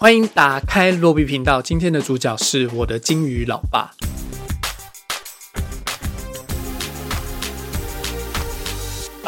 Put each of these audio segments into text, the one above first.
欢迎打开罗比频道。今天的主角是我的金鱼老爸。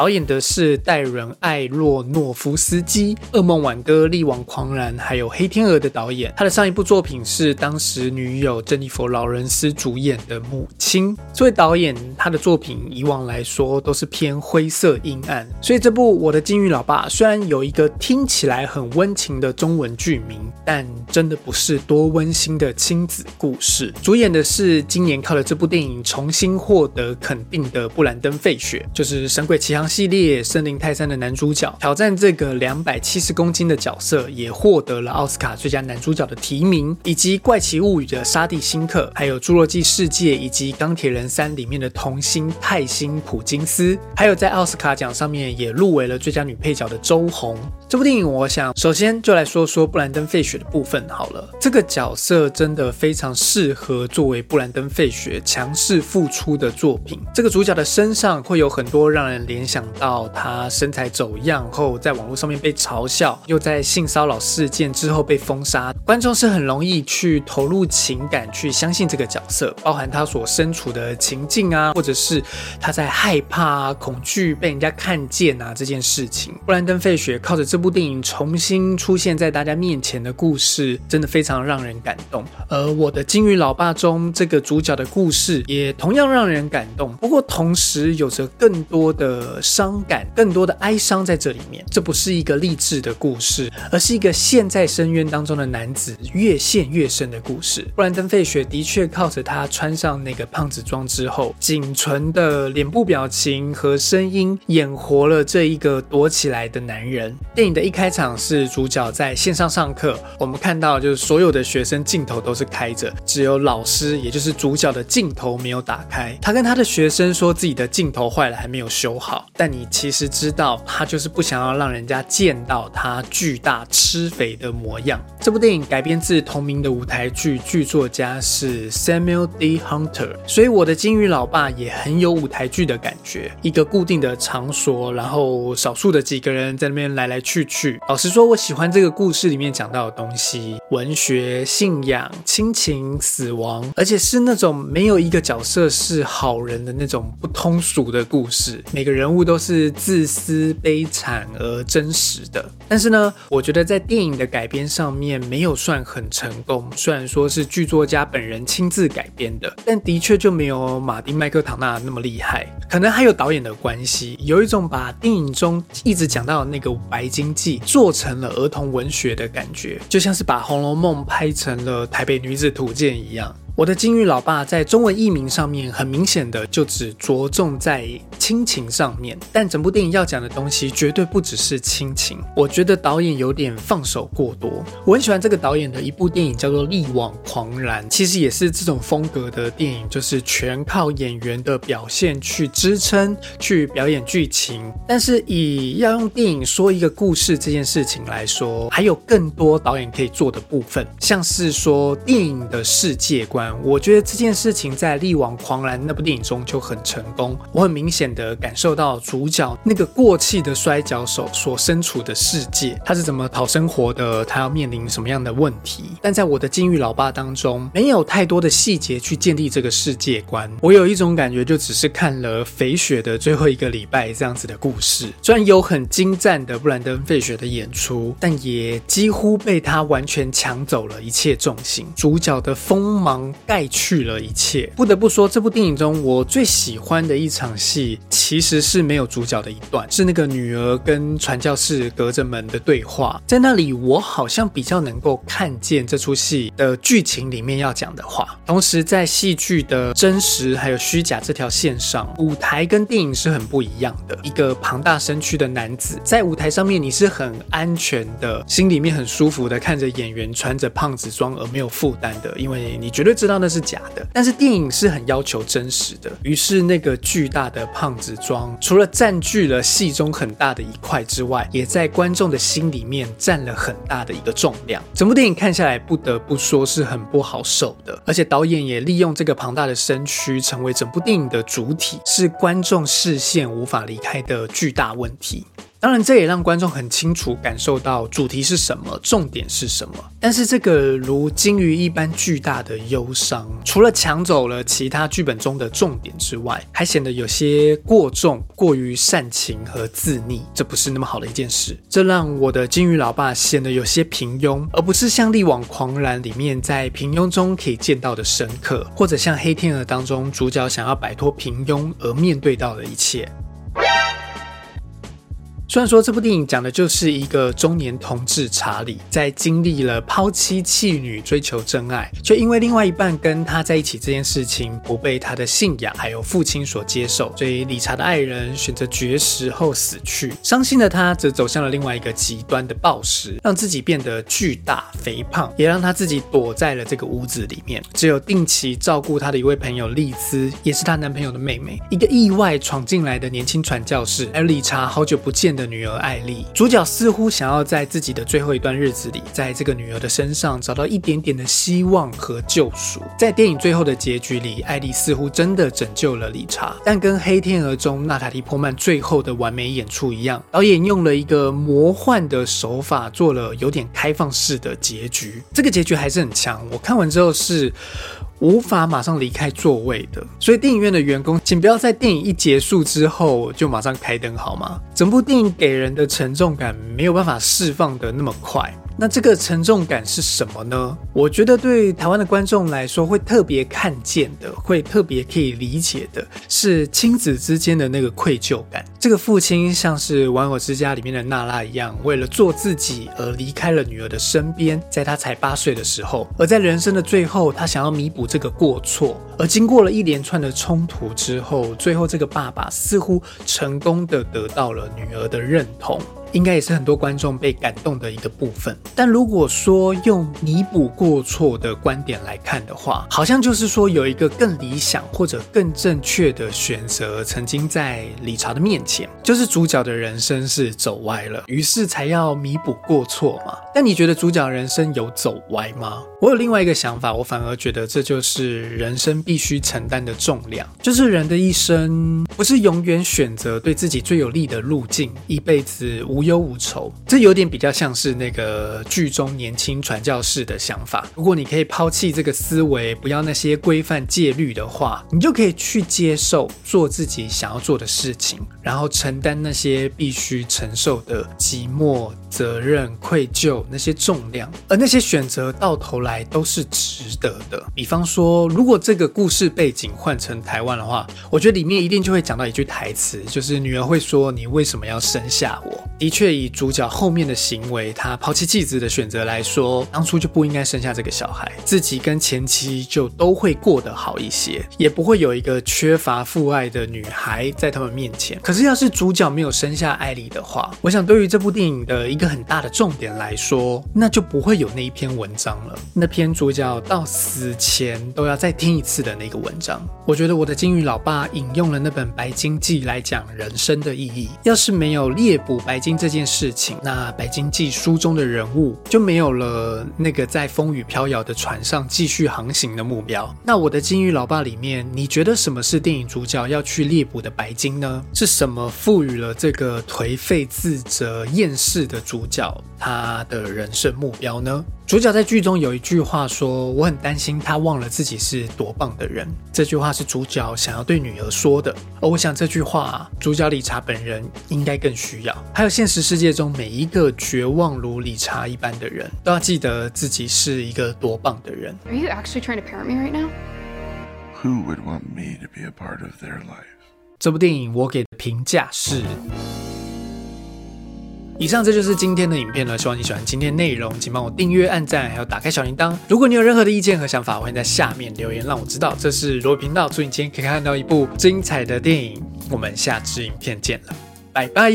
导演的是戴伦·艾洛诺夫斯基，《噩梦挽歌》《力挽狂澜》还有《黑天鹅》的导演。他的上一部作品是当时女友珍妮佛·劳伦斯主演的《母亲》。这位导演，他的作品以往来说都是偏灰色阴暗，所以这部《我的金鱼老爸》虽然有一个听起来很温情的中文剧名，但真的不是多温馨的亲子故事。主演的是今年靠着这部电影重新获得肯定的布兰登·费雪，就是《神鬼奇航》。系列《森林泰山》的男主角挑战这个两百七十公斤的角色，也获得了奥斯卡最佳男主角的提名，以及《怪奇物语》的沙地辛克，还有《侏罗纪世界》以及《钢铁人三》里面的童星泰星普金斯，还有在奥斯卡奖上面也入围了最佳女配角的周红。这部电影，我想首先就来说说布兰登·费雪的部分好了。这个角色真的非常适合作为布兰登·费雪强势复出的作品。这个主角的身上会有很多让人联想。到他身材走样后，在网络上面被嘲笑，又在性骚扰事件之后被封杀，观众是很容易去投入情感，去相信这个角色，包含他所身处的情境啊，或者是他在害怕、恐惧被人家看见啊这件事情。布兰登·费雪靠着这部电影重新出现在大家面前的故事，真的非常让人感动。而我的金鱼老爸中这个主角的故事也同样让人感动，不过同时有着更多的。伤感，更多的哀伤在这里面。这不是一个励志的故事，而是一个陷在深渊当中的男子越陷越深的故事。布兰登·费雪的确靠着他穿上那个胖子装之后，仅存的脸部表情和声音，演活了这一个躲起来的男人。电影的一开场是主角在线上上课，我们看到就是所有的学生镜头都是开着，只有老师，也就是主角的镜头没有打开。他跟他的学生说自己的镜头坏了，还没有修好。但你其实知道，他就是不想要让人家见到他巨大吃肥的模样。这部电影改编自同名的舞台剧，剧作家是 Samuel D. Hunter，所以我的金鱼老爸也很有舞台剧的感觉。一个固定的场所，然后少数的几个人在那边来来去去。老实说，我喜欢这个故事里面讲到的东西：文学、信仰、亲情、死亡，而且是那种没有一个角色是好人的那种不通俗的故事。每个人物都都。是自私、悲惨而真实的，但是呢，我觉得在电影的改编上面没有算很成功。虽然说是剧作家本人亲自改编的，但的确就没有马丁·麦克唐纳那么厉害。可能还有导演的关系，有一种把电影中一直讲到的那个白金记做成了儿童文学的感觉，就像是把《红楼梦》拍成了《台北女子图鉴》一样。我的金鱼老爸在中文译名上面很明显的就只着重在亲情上面，但整部电影要讲的东西绝对不只是亲情。我觉得导演有点放手过多。我很喜欢这个导演的一部电影叫做《力挽狂澜》，其实也是这种风格的电影，就是全靠演员的表现去支撑、去表演剧情。但是以要用电影说一个故事这件事情来说，还有更多导演可以做的部分，像是说电影的世界观。我觉得这件事情在《力挽狂澜》那部电影中就很成功。我很明显的感受到主角那个过气的摔跤手所身处的世界，他是怎么讨生活的，他要面临什么样的问题。但在我的金玉老爸当中，没有太多的细节去建立这个世界观。我有一种感觉，就只是看了肥雪的最后一个礼拜这样子的故事。虽然有很精湛的布兰登·费雪的演出，但也几乎被他完全抢走了一切重心。主角的锋芒。盖去了一切。不得不说，这部电影中我最喜欢的一场戏，其实是没有主角的一段，是那个女儿跟传教士隔着门的对话。在那里，我好像比较能够看见这出戏的剧情里面要讲的话。同时，在戏剧的真实还有虚假这条线上，舞台跟电影是很不一样的。一个庞大身躯的男子在舞台上面，你是很安全的，心里面很舒服的看着演员穿着胖子装而没有负担的，因为你绝对。知道那是假的，但是电影是很要求真实的。于是那个巨大的胖子装，除了占据了戏中很大的一块之外，也在观众的心里面占了很大的一个重量。整部电影看下来，不得不说是很不好受的。而且导演也利用这个庞大的身躯，成为整部电影的主体，是观众视线无法离开的巨大问题。当然，这也让观众很清楚感受到主题是什么，重点是什么。但是，这个如鲸鱼一般巨大的忧伤，除了抢走了其他剧本中的重点之外，还显得有些过重、过于煽情和自溺，这不是那么好的一件事。这让我的鲸鱼老爸显得有些平庸，而不是像《力挽狂澜》里面在平庸中可以见到的深刻，或者像《黑天鹅》当中主角想要摆脱平庸而面对到的一切。虽然说这部电影讲的就是一个中年同志查理，在经历了抛妻弃女、追求真爱，却因为另外一半跟他在一起这件事情不被他的信仰还有父亲所接受，所以理查的爱人选择绝食后死去。伤心的他则走向了另外一个极端的暴食，让自己变得巨大肥胖，也让他自己躲在了这个屋子里面，只有定期照顾他的一位朋友丽兹，也是她男朋友的妹妹，一个意外闯进来的年轻传教士，而理查好久不见的。女儿艾丽，主角似乎想要在自己的最后一段日子里，在这个女儿的身上找到一点点的希望和救赎。在电影最后的结局里，艾丽似乎真的拯救了理查，但跟《黑天鹅》中娜塔莉·波曼最后的完美演出一样，导演用了一个魔幻的手法，做了有点开放式的结局。这个结局还是很强，我看完之后是。无法马上离开座位的，所以电影院的员工，请不要在电影一结束之后就马上开灯，好吗？整部电影给人的沉重感没有办法释放的那么快。那这个沉重感是什么呢？我觉得对台湾的观众来说，会特别看见的，会特别可以理解的，是亲子之间的那个愧疚感。这个父亲像是《玩偶之家》里面的娜拉一样，为了做自己而离开了女儿的身边，在他才八岁的时候，而在人生的最后，他想要弥补这个过错，而经过了一连串的冲突之后，最后这个爸爸似乎成功的得到了女儿的认同。应该也是很多观众被感动的一个部分。但如果说用弥补过错的观点来看的话，好像就是说有一个更理想或者更正确的选择曾经在理查的面前，就是主角的人生是走歪了，于是才要弥补过错嘛。但你觉得主角人生有走歪吗？我有另外一个想法，我反而觉得这就是人生必须承担的重量，就是人的一生不是永远选择对自己最有利的路径，一辈子无。无忧无愁，这有点比较像是那个剧中年轻传教士的想法。如果你可以抛弃这个思维，不要那些规范戒律的话，你就可以去接受做自己想要做的事情，然后承担那些必须承受的寂寞、责任、愧疚那些重量。而那些选择到头来都是值得的。比方说，如果这个故事背景换成台湾的话，我觉得里面一定就会讲到一句台词，就是女儿会说：“你为什么要生下我？”却以主角后面的行为，他抛弃妻子的选择来说，当初就不应该生下这个小孩，自己跟前妻就都会过得好一些，也不会有一个缺乏父爱的女孩在他们面前。可是，要是主角没有生下艾莉的话，我想对于这部电影的一个很大的重点来说，那就不会有那一篇文章了。那篇主角到死前都要再听一次的那个文章，我觉得我的金鱼老爸引用了那本《白鲸记》来讲人生的意义。要是没有猎捕白鲸。这件事情，那《白鲸记》书中的人物就没有了那个在风雨飘摇的船上继续航行的目标。那我的金鱼老爸里面，你觉得什么是电影主角要去猎捕的白鲸呢？是什么赋予了这个颓废、自责、厌世的主角他的人生目标呢？主角在剧中有一句话说：“我很担心他忘了自己是多棒的人。”这句话是主角想要对女儿说的，而我想这句话主角理查本人应该更需要。还有现实世界中每一个绝望如理查一般的人都要记得自己是一个多棒的人。Are you actually trying to parent me right now? Who would want me to be a part of their life? 这部电影我给的评价是。以上这就是今天的影片了，希望你喜欢今天内容，请帮我订阅、按赞，还有打开小铃铛。如果你有任何的意见和想法，欢迎在下面留言让我知道。这是罗频道，祝你今天可以看到一部精彩的电影。我们下支影片见了，拜拜。